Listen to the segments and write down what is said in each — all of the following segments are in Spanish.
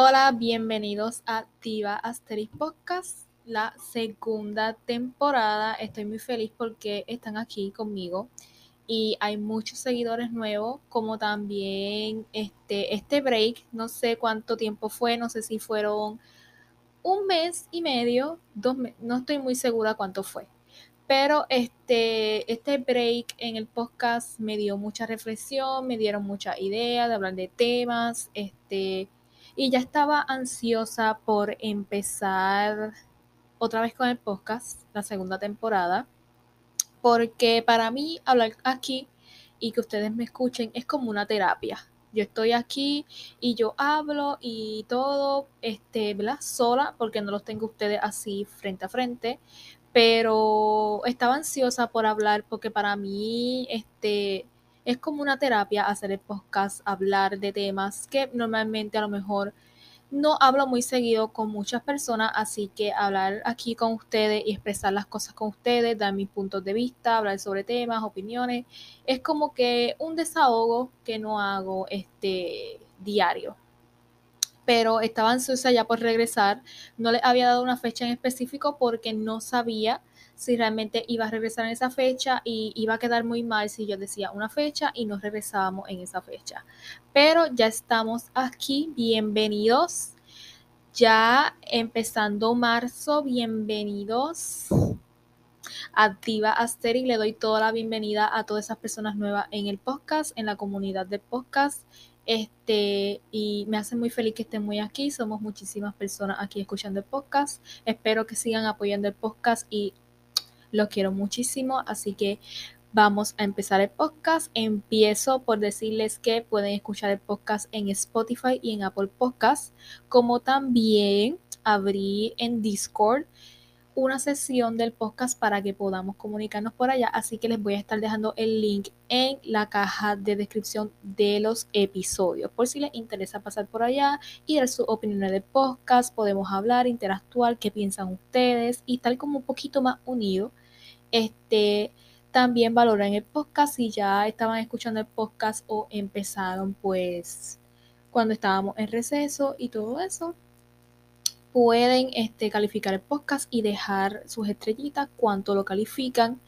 Hola, bienvenidos a Diva Asterix Podcast, la segunda temporada. Estoy muy feliz porque están aquí conmigo y hay muchos seguidores nuevos, como también este, este break, no sé cuánto tiempo fue, no sé si fueron un mes y medio, dos no estoy muy segura cuánto fue. Pero este, este break en el podcast me dio mucha reflexión, me dieron mucha idea de hablar de temas, este, y ya estaba ansiosa por empezar otra vez con el podcast, la segunda temporada, porque para mí hablar aquí y que ustedes me escuchen es como una terapia. Yo estoy aquí y yo hablo y todo, este, ¿verdad? Sola, porque no los tengo ustedes así frente a frente, pero estaba ansiosa por hablar porque para mí, este, es como una terapia hacer el podcast, hablar de temas que normalmente a lo mejor no hablo muy seguido con muchas personas, así que hablar aquí con ustedes y expresar las cosas con ustedes, dar mis puntos de vista, hablar sobre temas, opiniones, es como que un desahogo que no hago este diario. Pero estaba ansiosa ya por regresar, no le había dado una fecha en específico porque no sabía si realmente iba a regresar en esa fecha y iba a quedar muy mal si yo decía una fecha y no regresábamos en esa fecha. Pero ya estamos aquí, bienvenidos. Ya empezando marzo, bienvenidos a Diva Asteri. Le doy toda la bienvenida a todas esas personas nuevas en el podcast, en la comunidad del podcast. Este, y me hace muy feliz que estén muy aquí. Somos muchísimas personas aquí escuchando el podcast. Espero que sigan apoyando el podcast y lo quiero muchísimo, así que vamos a empezar el podcast. Empiezo por decirles que pueden escuchar el podcast en Spotify y en Apple Podcast, como también abrí en Discord una sesión del podcast para que podamos comunicarnos por allá. Así que les voy a estar dejando el link en la caja de descripción de los episodios. Por si les interesa pasar por allá y dar su opinión del podcast, podemos hablar, interactuar, qué piensan ustedes y tal como un poquito más unido. Este, también valoran el podcast si ya estaban escuchando el podcast o empezaron pues cuando estábamos en receso y todo eso pueden este, calificar el podcast y dejar sus estrellitas, cuánto lo califican.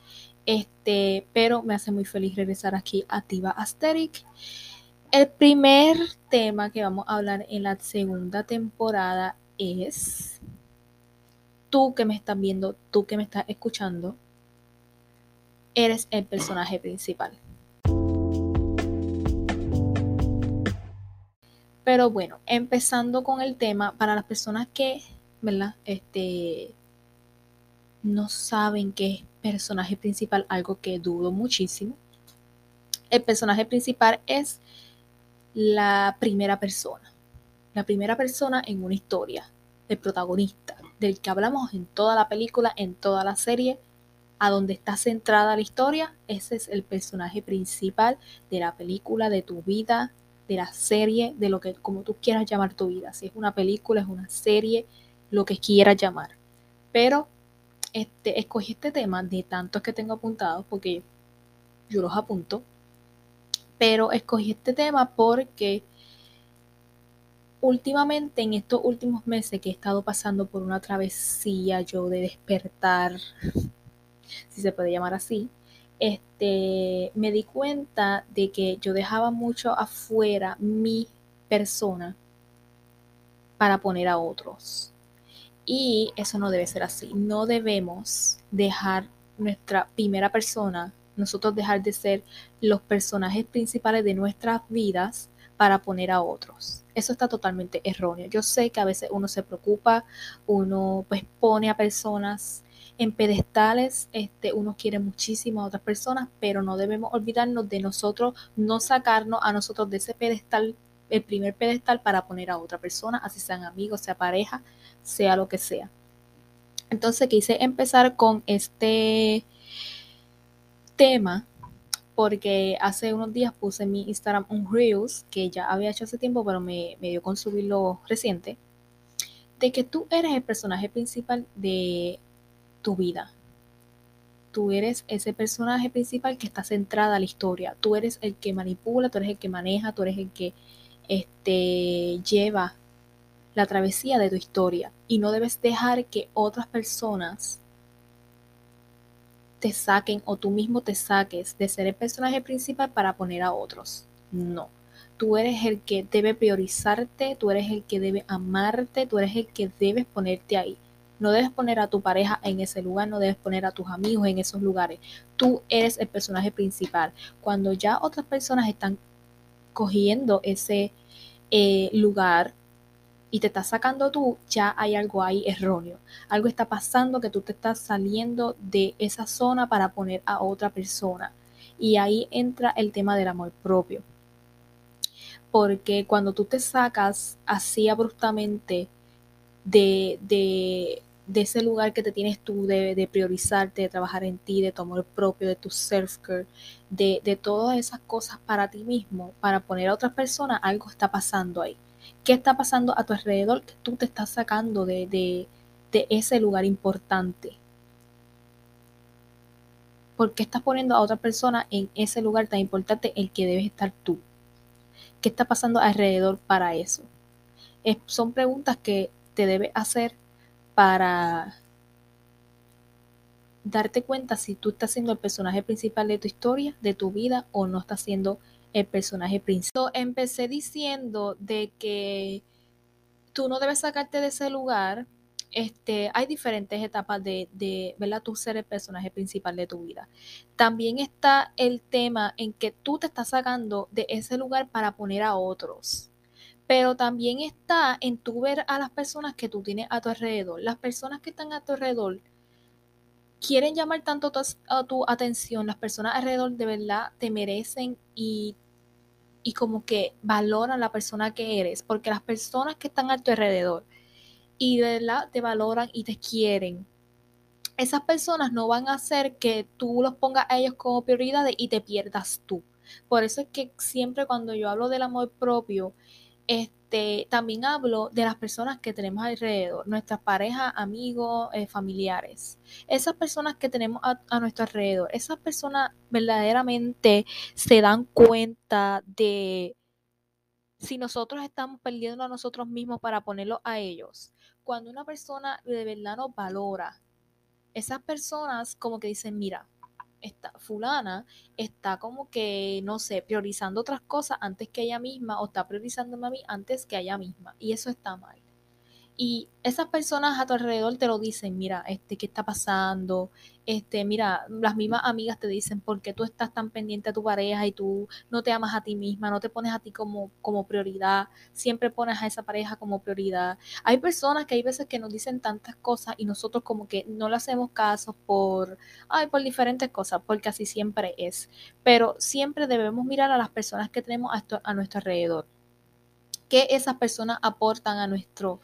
Este, pero me hace muy feliz regresar aquí a Tiva Asterix. El primer tema que vamos a hablar en la segunda temporada es tú que me estás viendo, tú que me estás escuchando, eres el personaje principal. Pero bueno, empezando con el tema, para las personas que, ¿verdad? Este, no saben qué es personaje principal, algo que dudo muchísimo. El personaje principal es la primera persona. La primera persona en una historia. El protagonista, del que hablamos en toda la película, en toda la serie, a donde está centrada la historia, ese es el personaje principal de la película, de tu vida, de la serie, de lo que, como tú quieras llamar tu vida, si es una película, es una serie, lo que quieras llamar. Pero este, escogí este tema de tantos que tengo apuntados, porque yo los apunto, pero escogí este tema porque últimamente, en estos últimos meses que he estado pasando por una travesía yo de despertar, si se puede llamar así, este, me di cuenta de que yo dejaba mucho afuera mi persona para poner a otros. Y eso no debe ser así. No debemos dejar nuestra primera persona, nosotros dejar de ser los personajes principales de nuestras vidas para poner a otros. Eso está totalmente erróneo. Yo sé que a veces uno se preocupa, uno pues pone a personas en pedestales, este, uno quiere muchísimo a otras personas, pero no debemos olvidarnos de nosotros, no sacarnos a nosotros de ese pedestal, el primer pedestal para poner a otra persona, así sean amigos, sea pareja, sea lo que sea. Entonces quise empezar con este tema porque hace unos días puse en mi Instagram un Reels que ya había hecho hace tiempo, pero me, me dio con subirlo reciente, de que tú eres el personaje principal de tu vida. Tú eres ese personaje principal que está centrada a la historia. Tú eres el que manipula, tú eres el que maneja, tú eres el que este, lleva la travesía de tu historia y no debes dejar que otras personas te saquen o tú mismo te saques de ser el personaje principal para poner a otros. No. Tú eres el que debe priorizarte, tú eres el que debe amarte, tú eres el que debes ponerte ahí. No debes poner a tu pareja en ese lugar, no debes poner a tus amigos en esos lugares. Tú eres el personaje principal. Cuando ya otras personas están cogiendo ese eh, lugar y te estás sacando tú, ya hay algo ahí erróneo. Algo está pasando que tú te estás saliendo de esa zona para poner a otra persona. Y ahí entra el tema del amor propio. Porque cuando tú te sacas así abruptamente de, de, de ese lugar que te tienes tú de, priorizarte, de trabajar en ti, de tu amor propio, de tu self-care, de, de todas esas cosas para ti mismo, para poner a otras personas, algo está pasando ahí. ¿Qué está pasando a tu alrededor que tú te estás sacando de, de, de ese lugar importante? ¿Por qué estás poniendo a otra persona en ese lugar tan importante el que debes estar tú? ¿Qué está pasando alrededor para eso? son preguntas que te debes hacer para darte cuenta si tú estás siendo el personaje principal de tu historia, de tu vida, o no estás siendo el personaje principal. empecé diciendo de que tú no debes sacarte de ese lugar. Este, hay diferentes etapas de, de tú ser el personaje principal de tu vida. También está el tema en que tú te estás sacando de ese lugar para poner a otros pero también está en tu ver a las personas que tú tienes a tu alrededor. Las personas que están a tu alrededor quieren llamar tanto tu, a tu atención, las personas alrededor de verdad te merecen y, y como que valoran la persona que eres, porque las personas que están a tu alrededor y de verdad te valoran y te quieren, esas personas no van a hacer que tú los pongas a ellos como prioridades y te pierdas tú. Por eso es que siempre cuando yo hablo del amor propio, este, también hablo de las personas que tenemos alrededor, nuestras parejas, amigos, eh, familiares. Esas personas que tenemos a, nuestro alrededor, esas personas verdaderamente se dan cuenta de si nosotros estamos perdiendo a nosotros mismos para ponerlo a ellos. Cuando una persona de verdad nos valora, esas personas como que dicen, mira, esta fulana está como que, no sé, priorizando otras cosas antes que ella misma o está priorizando a mí antes que ella misma. Y eso está mal. Y esas personas a tu alrededor te lo dicen, mira, este, ¿qué está pasando? Este, mira, las mismas amigas te dicen, ¿por qué tú estás tan pendiente a tu pareja y tú no te amas a ti misma, no te pones a ti como, como prioridad, siempre pones a esa pareja como prioridad? Hay personas que hay veces que nos dicen tantas cosas y nosotros como que no le hacemos caso por, ay, por diferentes cosas, porque así siempre es. Pero siempre debemos mirar a las personas que tenemos a, a nuestro alrededor. ¿Qué esas personas aportan a nuestro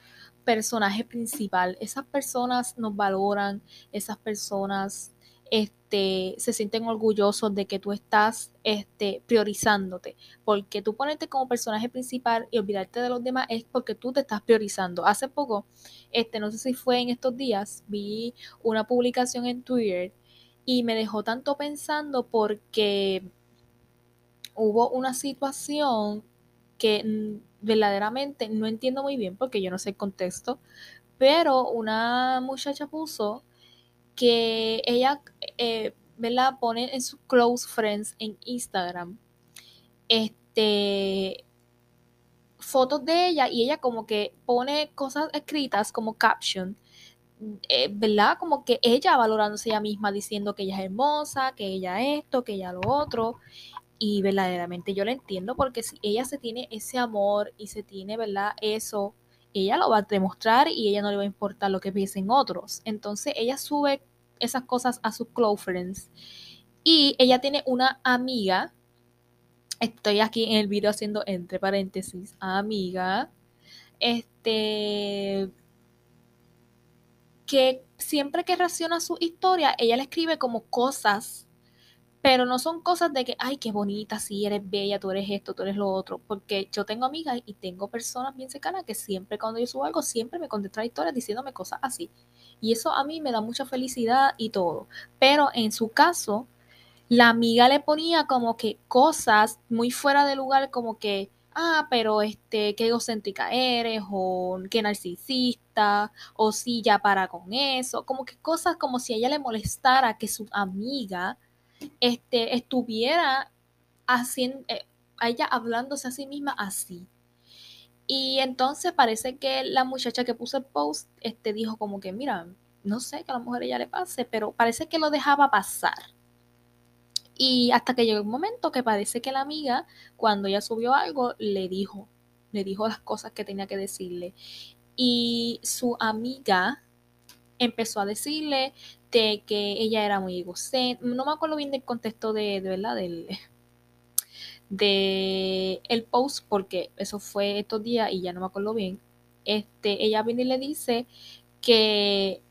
personaje principal. Esas personas nos valoran, esas personas este, se sienten orgullosos de que tú estás este, priorizándote. Porque tú ponerte como personaje principal y olvidarte de los demás es porque tú te estás priorizando. Hace poco, este, no sé si fue en estos días, vi una publicación en Twitter y me dejó tanto pensando porque hubo una situación que verdaderamente no entiendo muy bien porque yo no sé el contexto, pero una muchacha puso que ella, eh, ¿verdad? Pone en sus close friends en Instagram, este, fotos de ella y ella como que pone cosas escritas como caption, eh, ¿verdad? Como que ella valorándose ella misma, diciendo que ella es hermosa, que ella esto, que ella lo otro. Y verdaderamente yo la entiendo porque si ella se tiene ese amor y se tiene, ¿verdad? Eso, ella lo va a demostrar y ella no le va a importar lo que piensen otros. Entonces ella sube esas cosas a sus close friends. Y ella tiene una amiga, estoy aquí en el video haciendo entre paréntesis, amiga, este, que siempre que reacciona a su historia, ella le escribe como cosas pero no son cosas de que, ay, qué bonita, sí, eres bella, tú eres esto, tú eres lo otro, porque yo tengo amigas y tengo personas bien cercanas que siempre cuando yo subo algo, siempre me contestan historias diciéndome cosas así. Y eso a mí me da mucha felicidad y todo. Pero en su caso, la amiga le ponía como que cosas muy fuera de lugar, como que, ah, pero este, qué egocéntrica eres, o qué narcisista, o si ya para con eso, como que cosas como si a ella le molestara que su amiga este, estuviera haciendo, eh, ella hablándose a sí misma así. Y entonces parece que la muchacha que puso el post este, dijo como que, mira, no sé que a la mujer ella le pase, pero parece que lo dejaba pasar. Y hasta que llegó un momento que parece que la amiga, cuando ella subió algo, le dijo, le dijo las cosas que tenía que decirle. Y su amiga empezó a decirle de que ella era muy egocéntrica. No me acuerdo bien del contexto de, verdad, del, de el post, porque eso fue estos días y ya no me acuerdo bien. Este, ella viene y le dice que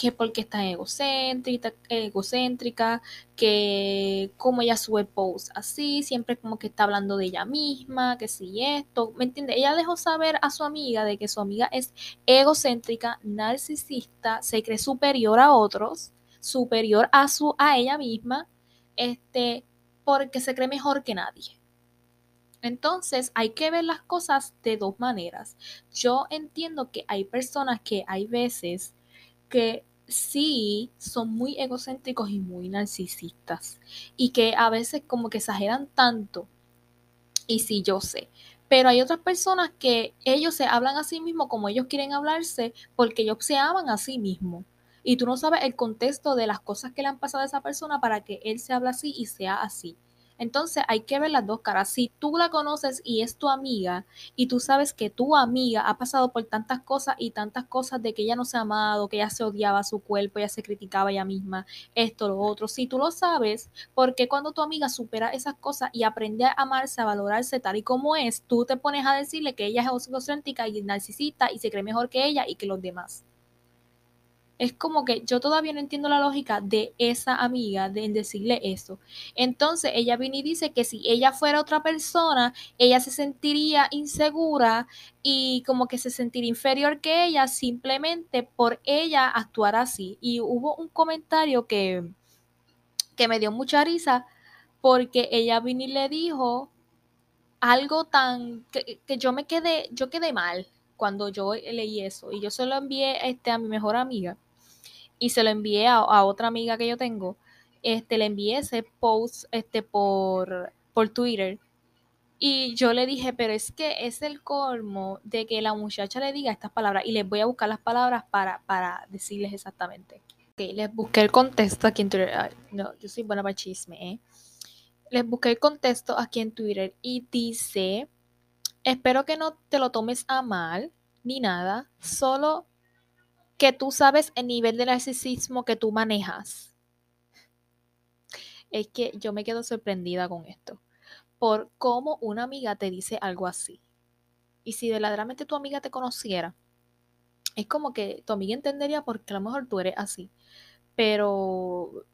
que porque está egocéntrica, egocéntrica, que como ella sube posts así, siempre como que está hablando de ella misma, que si esto, ¿me entiende? Ella dejó saber a su amiga de que su amiga es egocéntrica, narcisista, se cree superior a otros, superior a su a ella misma, este, porque se cree mejor que nadie. Entonces hay que ver las cosas de dos maneras. Yo entiendo que hay personas que hay veces que sí son muy egocéntricos y muy narcisistas y que a veces como que exageran tanto. Y sí, yo sé. Pero hay otras personas que ellos se hablan a sí mismos como ellos quieren hablarse porque ellos se aman a sí mismos. Y tú no sabes el contexto de las cosas que le han pasado a esa persona para que él se hable así y sea así. Entonces hay que ver las dos caras. Si tú la conoces y es tu amiga y tú sabes que tu amiga ha pasado por tantas cosas y tantas cosas de que ella no se ha amado, que ella se odiaba su cuerpo, ella se criticaba ella misma, esto, lo otro. Si tú lo sabes, porque cuando tu amiga supera esas cosas y aprende a amarse, a valorarse tal y como es, tú te pones a decirle que ella es egocéntrica y narcisista y se cree mejor que ella y que los demás? Es como que yo todavía no entiendo la lógica de esa amiga de decirle eso. Entonces ella viene y dice que si ella fuera otra persona, ella se sentiría insegura y como que se sentiría inferior que ella simplemente por ella actuar así. Y hubo un comentario que, que me dio mucha risa porque ella vino y le dijo algo tan que, que yo me quedé, yo quedé mal cuando yo leí eso y yo se lo envié este, a mi mejor amiga y se lo envié a, otra amiga que yo tengo, este, le envié ese post este, por, por Twitter. Y yo le dije, pero es que es el colmo de que la muchacha le diga estas palabras. Y les voy a buscar las palabras para, para decirles exactamente. Ok, les busqué el contexto aquí en Twitter. no, yo soy buena para chisme, ¿eh? Les busqué el contexto aquí en Twitter y dice, espero que no te lo tomes a mal ni nada, solo que tú sabes el nivel de narcisismo que tú manejas. Es que yo me quedo sorprendida con esto. Por cómo una amiga te dice algo así. Y si verdaderamente tu amiga te conociera, es como que tu amiga entendería porque a lo mejor tú eres así. Pero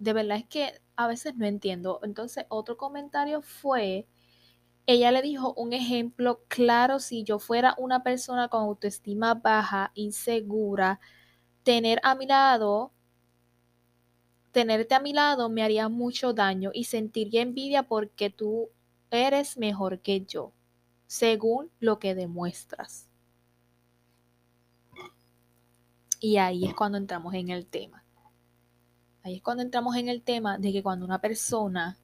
de verdad es que a veces no entiendo. Entonces, otro comentario fue ella le dijo un ejemplo claro, si yo fuera una persona con autoestima baja, insegura, tener a mi lado, tenerte a mi lado me haría mucho daño y sentiría envidia porque tú eres mejor que yo, según lo que demuestras. Y ahí es cuando entramos en el tema. Ahí es cuando entramos en el tema de que cuando una persona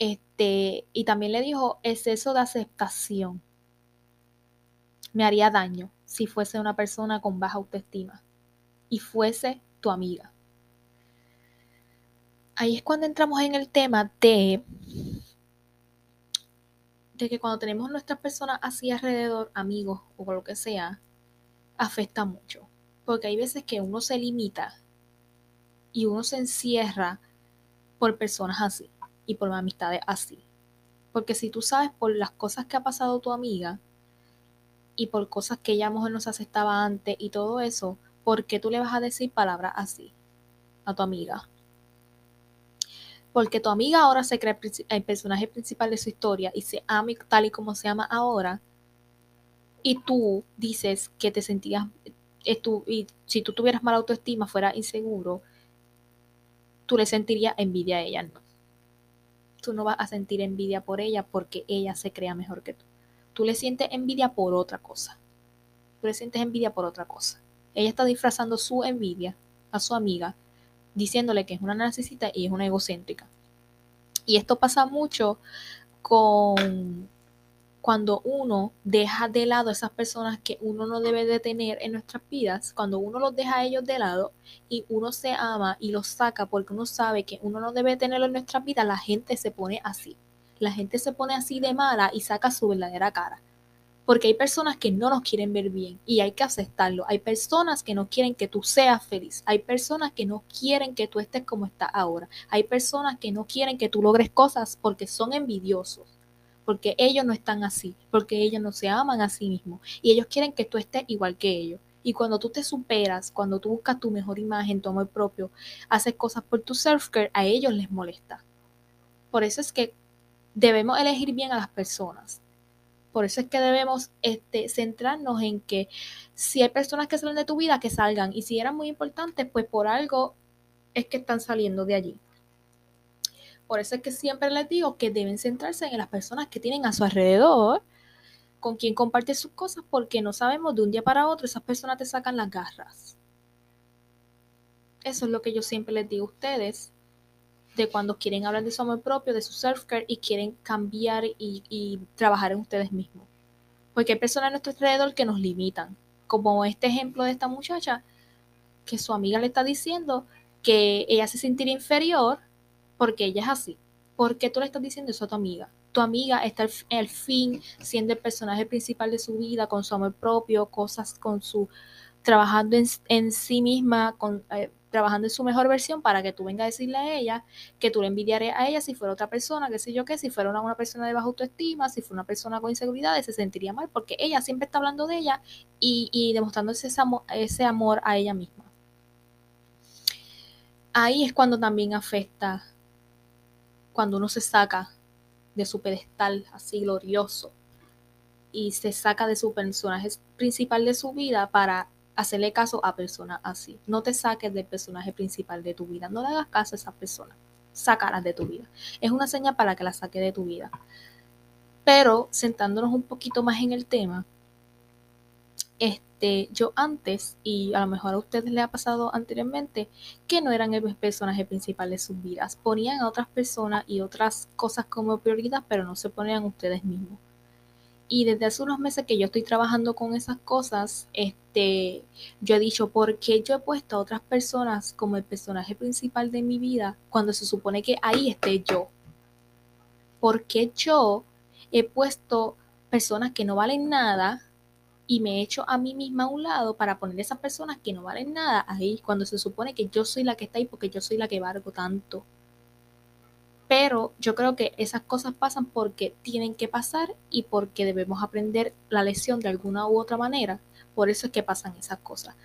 este, y también le dijo exceso de aceptación. Me haría daño si fuese una persona con baja autoestima y fuese tu amiga. Ahí es cuando entramos en el tema de, de que cuando tenemos nuestras personas así alrededor, amigos o lo que sea, afecta mucho. Porque hay veces que uno se limita y uno se encierra por personas así y por amistades así. Porque si tú sabes por las cosas que ha pasado tu amiga y por cosas que ella a lo mejor no se aceptaba antes y todo eso, ¿por qué tú le vas a decir palabras así a tu amiga? Porque tu amiga ahora se cree el personaje principal de su historia y se ama tal y como se ama ahora. Y tú dices que te sentías, eh, y si tú tuvieras mala autoestima, fuera inseguro, tú le sentirías envidia a ella, ¿no? Tú no vas a sentir envidia por ella porque ella se crea mejor que tú. Tú le sientes envidia por otra cosa. Tú le sientes envidia por otra cosa. Ella está disfrazando su envidia a su amiga, diciéndole que es una narcisista y es una egocéntrica. Y esto pasa mucho con cuando uno deja de lado a esas personas que uno no debe de tener en nuestras vidas, cuando uno los deja a ellos de lado y uno se ama y los saca porque uno sabe que uno no debe tenerlo en nuestras vidas, la gente se pone así. La gente se pone así de mala y saca su verdadera cara. Porque hay personas que no nos quieren ver bien y hay que aceptarlo. Hay personas que no quieren que tú seas feliz. Hay personas que no quieren que tú estés como estás ahora. Hay personas que no quieren que tú logres cosas porque son envidiosos porque ellos no están así, porque ellos no se aman a sí mismos y ellos quieren que tú estés igual que ellos. Y cuando tú te superas, cuando tú buscas tu mejor imagen, tu amor propio, haces cosas por tu self-care, a ellos les molesta. Por eso es que debemos elegir bien a las personas. Por eso es que debemos este, centrarnos en que si hay personas que salen de tu vida, que salgan. Y si eran muy importantes, pues por algo es que están saliendo de allí. Por eso es que siempre les digo que deben centrarse en las personas que tienen a su alrededor, con quien comparte sus cosas, porque no sabemos de un día para otro, esas personas te sacan las garras. Eso es lo que yo siempre les digo a ustedes, de cuando quieren hablar de su amor propio, de su self-care y quieren cambiar y, y trabajar en ustedes mismos. Porque hay personas a nuestro alrededor que nos limitan, como este ejemplo de esta muchacha, que su amiga le está diciendo que ella se sentirá inferior porque ella es así. ¿Por qué tú le estás diciendo eso a tu amiga? Tu amiga está al, fin siendo el personaje principal de su vida, con su amor propio, cosas con su, trabajando en, sí misma, con, eh, trabajando en su mejor versión para que tú vengas a decirle a ella que tú le envidiarías a ella si fuera otra persona, qué sé yo qué, si fuera una, persona de baja autoestima, si fuera una persona con inseguridades, se sentiría mal porque ella siempre está hablando de ella y, y demostrándose ese ese amor a ella misma. Ahí es cuando también afecta cuando uno se saca de su pedestal así glorioso y se saca de su personaje principal de su vida para hacerle caso a personas así. No te saques del personaje principal de tu vida, no le hagas caso a esa persona, sácalas de tu vida. Es una señal para que la saque de tu vida. Pero sentándonos un poquito más en el tema, este yo antes, y a lo mejor a ustedes les ha pasado anteriormente, que no eran el personaje principal de sus vidas. Ponían a otras personas y otras cosas como prioridad, pero no se ponían ustedes mismos. Y desde hace unos meses que yo estoy trabajando con esas cosas, este, yo he dicho, ¿por qué yo he puesto a otras personas como el personaje principal de mi vida cuando se supone que ahí esté yo? ¿Por qué yo he puesto personas que no valen nada y me echo a mí misma a un lado para poner esas personas que no valen nada ahí cuando se supone que yo soy la que está ahí porque yo soy la que valgo tanto. Pero yo creo que esas cosas pasan porque tienen que pasar y porque debemos aprender la lección de alguna u otra manera. Por eso es que pasan esas cosas.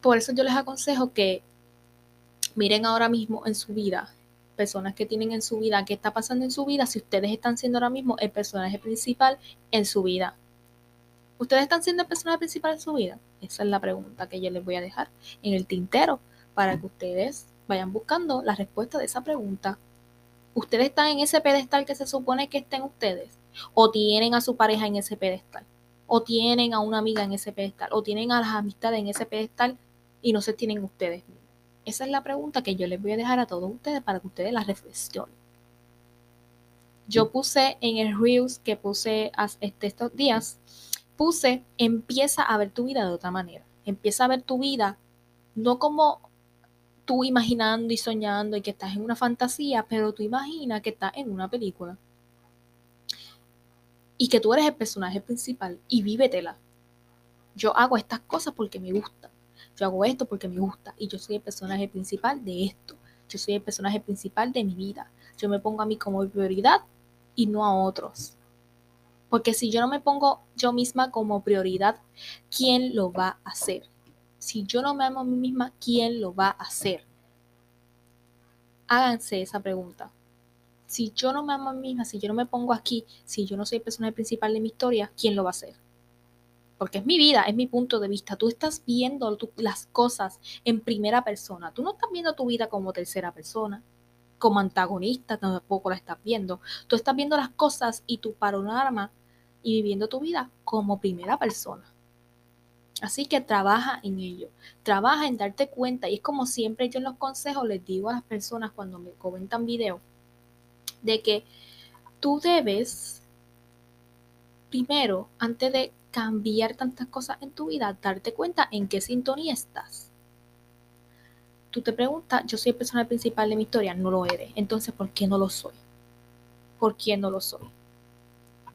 Por eso yo les aconsejo que miren ahora mismo en su vida personas que tienen en su vida, qué está pasando en su vida, si ustedes están siendo ahora mismo el personaje principal en su vida. ¿Ustedes están siendo el personaje principal en su vida? Esa es la pregunta que yo les voy a dejar en el tintero para que ustedes vayan buscando la respuesta de esa pregunta. ¿Ustedes están en ese pedestal que se supone que estén ustedes? ¿O tienen a su pareja en ese pedestal? ¿O tienen a una amiga en ese pedestal? ¿O tienen a las amistades en ese pedestal y no se tienen ustedes esa es la pregunta que yo les voy a dejar a todos ustedes para que ustedes la reflexionen. Yo puse en el Reels que puse este, estos días, puse empieza a ver tu vida de otra manera. Empieza a ver tu vida no como tú imaginando y soñando y que estás en una fantasía, pero tú imaginas que estás en una película. Y que tú eres el personaje principal y vívetela. Yo hago estas cosas porque me gustan yo hago esto porque me gusta y yo soy el personaje principal de esto. Yo soy el personaje principal de mi vida. Yo me pongo a mí como prioridad y no a otros. Porque si yo no me pongo yo misma como prioridad, ¿quién lo va a hacer? Si yo no me amo a mí misma, ¿quién lo va a hacer? Háganse esa pregunta. Si yo no me amo a mí misma, si yo no me pongo aquí, si yo no soy el personaje principal de mi historia, ¿quién lo va a hacer? Porque es mi vida, es mi punto de vista. Tú estás viendo las cosas en primera persona. Tú no estás viendo tu vida como tercera persona. como antagonista, tampoco la estás viendo. Tú estás viendo las cosas y tu panorama y viviendo tu vida como primera persona. Así que trabaja en ello, trabaja en darte cuenta y es como siempre yo en los consejos les digo a las personas cuando me comentan video de que tú debes primero, antes de cambiar tantas cosas en tu vida, darte cuenta en qué sintonía estás. Tú te preguntas, yo soy el personaje principal de mi historia, no lo eres. Entonces, ¿por qué no lo soy? ¿Por qué no lo soy?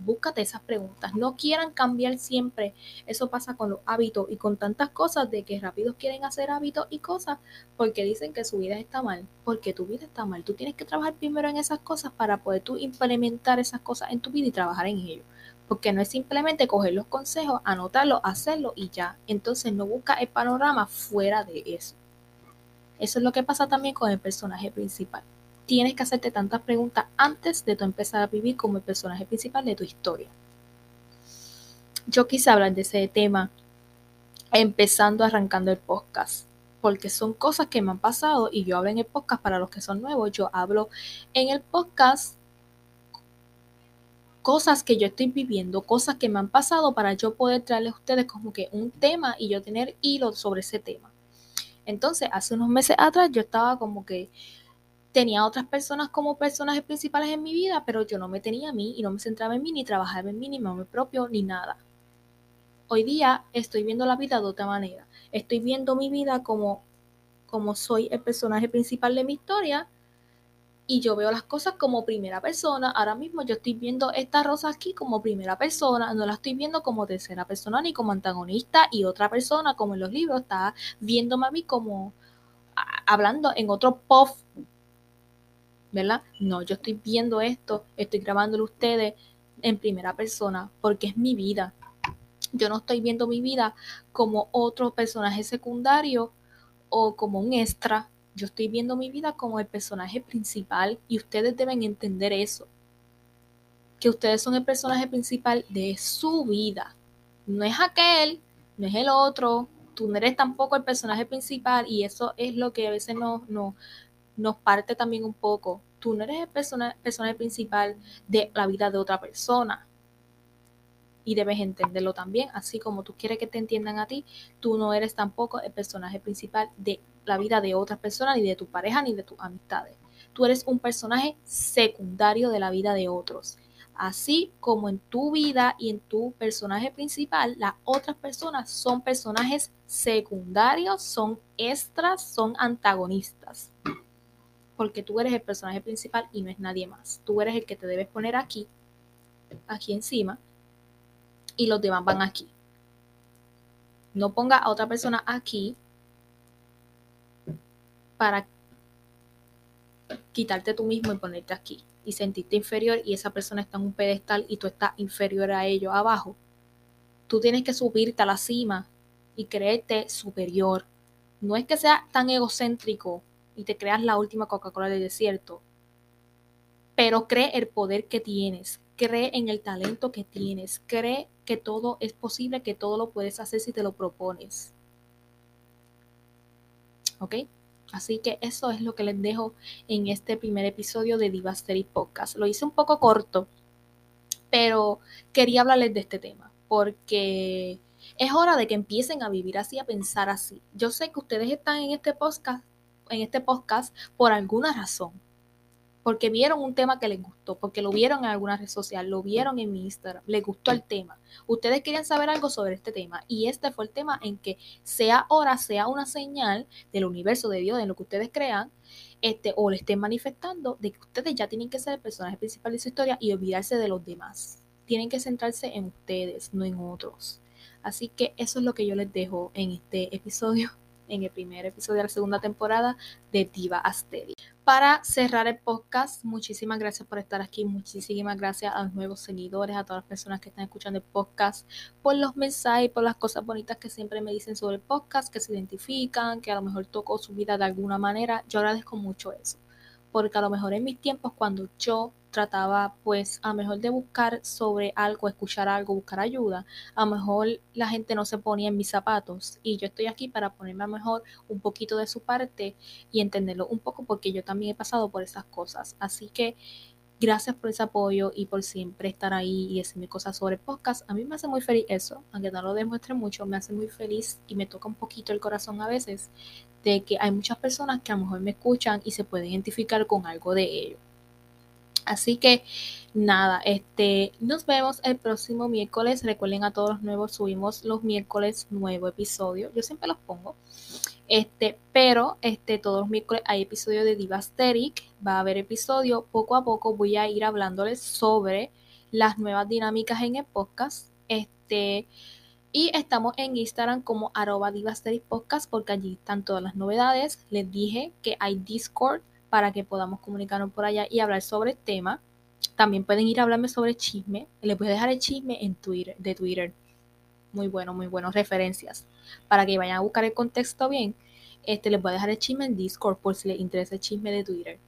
búscate esas preguntas. No quieran cambiar siempre. Eso pasa con los hábitos y con tantas cosas de que rápido quieren hacer hábitos y cosas porque dicen que su vida está mal. Porque tu vida está mal. Tú tienes que trabajar primero en esas cosas para poder tú implementar esas cosas en tu vida y trabajar en ello. Porque no es simplemente coger los consejos, anotarlo, hacerlo y ya. Entonces no busca el panorama fuera de eso. Eso es lo que pasa también con el personaje principal tienes que hacerte tantas preguntas antes de tú empezar a vivir como el personaje principal de tu historia. Yo quise hablar de ese tema empezando arrancando el podcast, porque son cosas que me han pasado y yo hablo en el podcast para los que son nuevos, yo hablo en el podcast cosas que yo estoy viviendo, cosas que me han pasado para yo poder traerles a ustedes como que un tema y yo tener hilo sobre ese tema. Entonces, hace unos meses atrás yo estaba como que tenía otras personas como personajes principales en mi vida, pero yo no me tenía a mí y no me centraba en mí, ni trabajaba en mí, ni me propio, ni nada. Hoy día estoy viendo la vida de otra manera. Estoy viendo mi vida como, como soy el personaje principal de mi historia y yo veo las cosas como primera persona. Ahora mismo yo estoy viendo esta rosa aquí como primera persona, no la estoy viendo como tercera persona ni como antagonista y otra persona como en los libros está viéndome a mí como hablando en otro pop ¿verdad? No, yo estoy viendo esto, estoy grabándolo ustedes en primera persona porque es mi vida. Yo no estoy viendo mi vida como otro personaje secundario o como un extra. Yo estoy viendo mi vida como el personaje principal y ustedes deben entender eso. Que ustedes son el personaje principal de su vida. No es aquel, no es el otro. Tú no eres tampoco el personaje principal y eso es lo que a veces no, no, nos parte también un poco. Tú no eres el personaje principal de la vida de otra persona. Y debes entenderlo también, así como tú quieres que te entiendan a ti, tú no eres tampoco el personaje principal de la vida de otras personas, ni de tu pareja, ni de tus amistades. Tú eres un personaje secundario de la vida de otros. Así como en tu vida y en tu personaje principal, las otras personas son personajes secundarios, son extras, son antagonistas porque tú eres el personaje principal y no es nadie más. Tú eres el que te debes poner aquí, aquí encima, y los demás van aquí. No ponga a otra persona aquí para quitarte tú mismo y ponerte aquí y sentirte inferior y esa persona está en un pedestal y tú estás inferior a ellos abajo. Tú tienes que subirte a la cima y creerte superior. No es que sea tan egocéntrico y te creas la última Coca-Cola del desierto. Pero cree el poder que tienes, cree en el talento que tienes, cree que todo es posible, que todo lo puedes hacer si te lo propones. ¿Ok? Así que eso es lo que les dejo en este primer episodio de Divastery Podcast. Lo hice un poco corto, pero quería hablarles de este tema porque es hora de que empiecen a vivir así, a pensar así. Yo sé que ustedes están en este podcast en este podcast por alguna razón. Porque vieron un tema que les gustó, porque lo vieron en alguna red social, lo vieron en mi Instagram, les gustó el tema. Ustedes querían saber algo sobre este tema y este fue el tema en que sea hora, sea una señal del universo de Dios, de lo que ustedes crean, este, o le estén manifestando de que ustedes ya tienen que ser el personaje principal de su historia y olvidarse de los demás. Tienen que centrarse en ustedes, no en otros. Así que eso es lo que yo les dejo en este episodio en el primer episodio de la segunda temporada de Diva Asteri. Para cerrar el podcast, muchísimas gracias por estar aquí, muchísimas gracias a los nuevos seguidores, a todas las personas que están escuchando el podcast, por los mensajes, por las cosas bonitas que siempre me dicen sobre el podcast, que se identifican, que a lo mejor tocó su vida de alguna manera. Yo agradezco mucho eso, porque a lo mejor en mis tiempos, cuando yo trataba pues a mejor de buscar sobre algo, escuchar algo, buscar ayuda, a mejor la gente no se ponía en mis zapatos y yo estoy aquí para ponerme a mejor un poquito de su parte y entenderlo un poco porque yo también he pasado por esas cosas. Así que gracias por ese apoyo y por siempre estar ahí y decirme cosas sobre podcast. A mí me hace muy feliz eso, aunque no lo demuestre mucho, me hace muy feliz y me toca un poquito el corazón a veces de que hay muchas personas que a lo mejor me escuchan y se pueden identificar con algo de ello. Así que nada, este, nos vemos el próximo miércoles. Recuerden a todos los nuevos, subimos los miércoles nuevo episodio. Yo siempre los pongo. Este, pero este, todos los miércoles hay episodio de Divasteric. Va a haber episodio. Poco a poco voy a ir hablándoles sobre las nuevas dinámicas en el podcast. Este, y estamos en Instagram como arroba Divasteric Podcast porque allí están todas las novedades. Les dije que hay Discord para que podamos comunicarnos por allá y hablar sobre el tema. También pueden ir a hablarme sobre chisme. Les voy a dejar el chisme en Twitter, de Twitter. Muy bueno, muy bueno. Referencias. Para que vayan a buscar el contexto bien. Este, les voy a dejar el chisme en Discord por si les interesa el chisme de Twitter.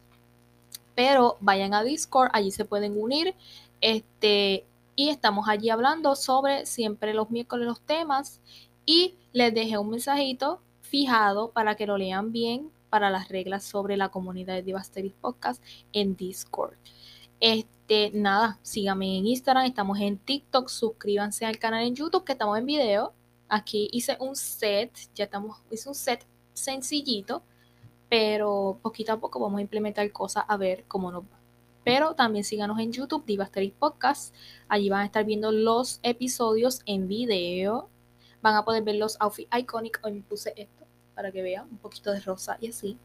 Pero vayan a Discord, allí se pueden unir. Este, y estamos allí hablando sobre siempre los miércoles los temas. Y les dejé un mensajito fijado para que lo lean bien para las reglas sobre la comunidad de Divasteris Podcast en Discord. Este, nada, síganme en Instagram, estamos en TikTok, suscríbanse al canal en YouTube que estamos en video. Aquí hice un set, ya estamos, hice un set sencillito, pero poquito a poco vamos a implementar cosas a ver cómo nos va. Pero también síganos en YouTube, Divasteris Podcast. Allí van a estar viendo los episodios en video. Van a poder ver los outfits icónicos. Hoy me puse esto para que vean un poquito de rosa y así.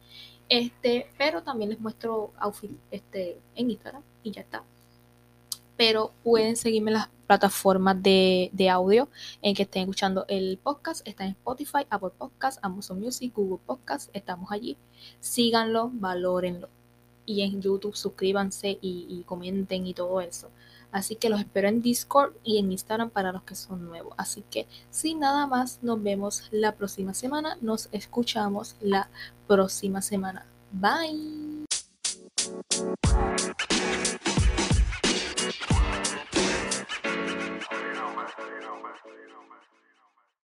Este, pero también les muestro outfit este, en Instagram y ya está. Pero pueden seguirme en las plataformas de, de, audio en que estén escuchando el podcast. Está en Spotify, Apple Podcast, Amazon Music, Google Podcast. Estamos allí. Síganlo, valórenlo. Y en YouTube suscríbanse y comenten y todo eso. Así que los espero en Discord y en Instagram para los que son nuevos. Así que sin nada más, nos vemos la próxima semana. Nos escuchamos la próxima semana. Bye.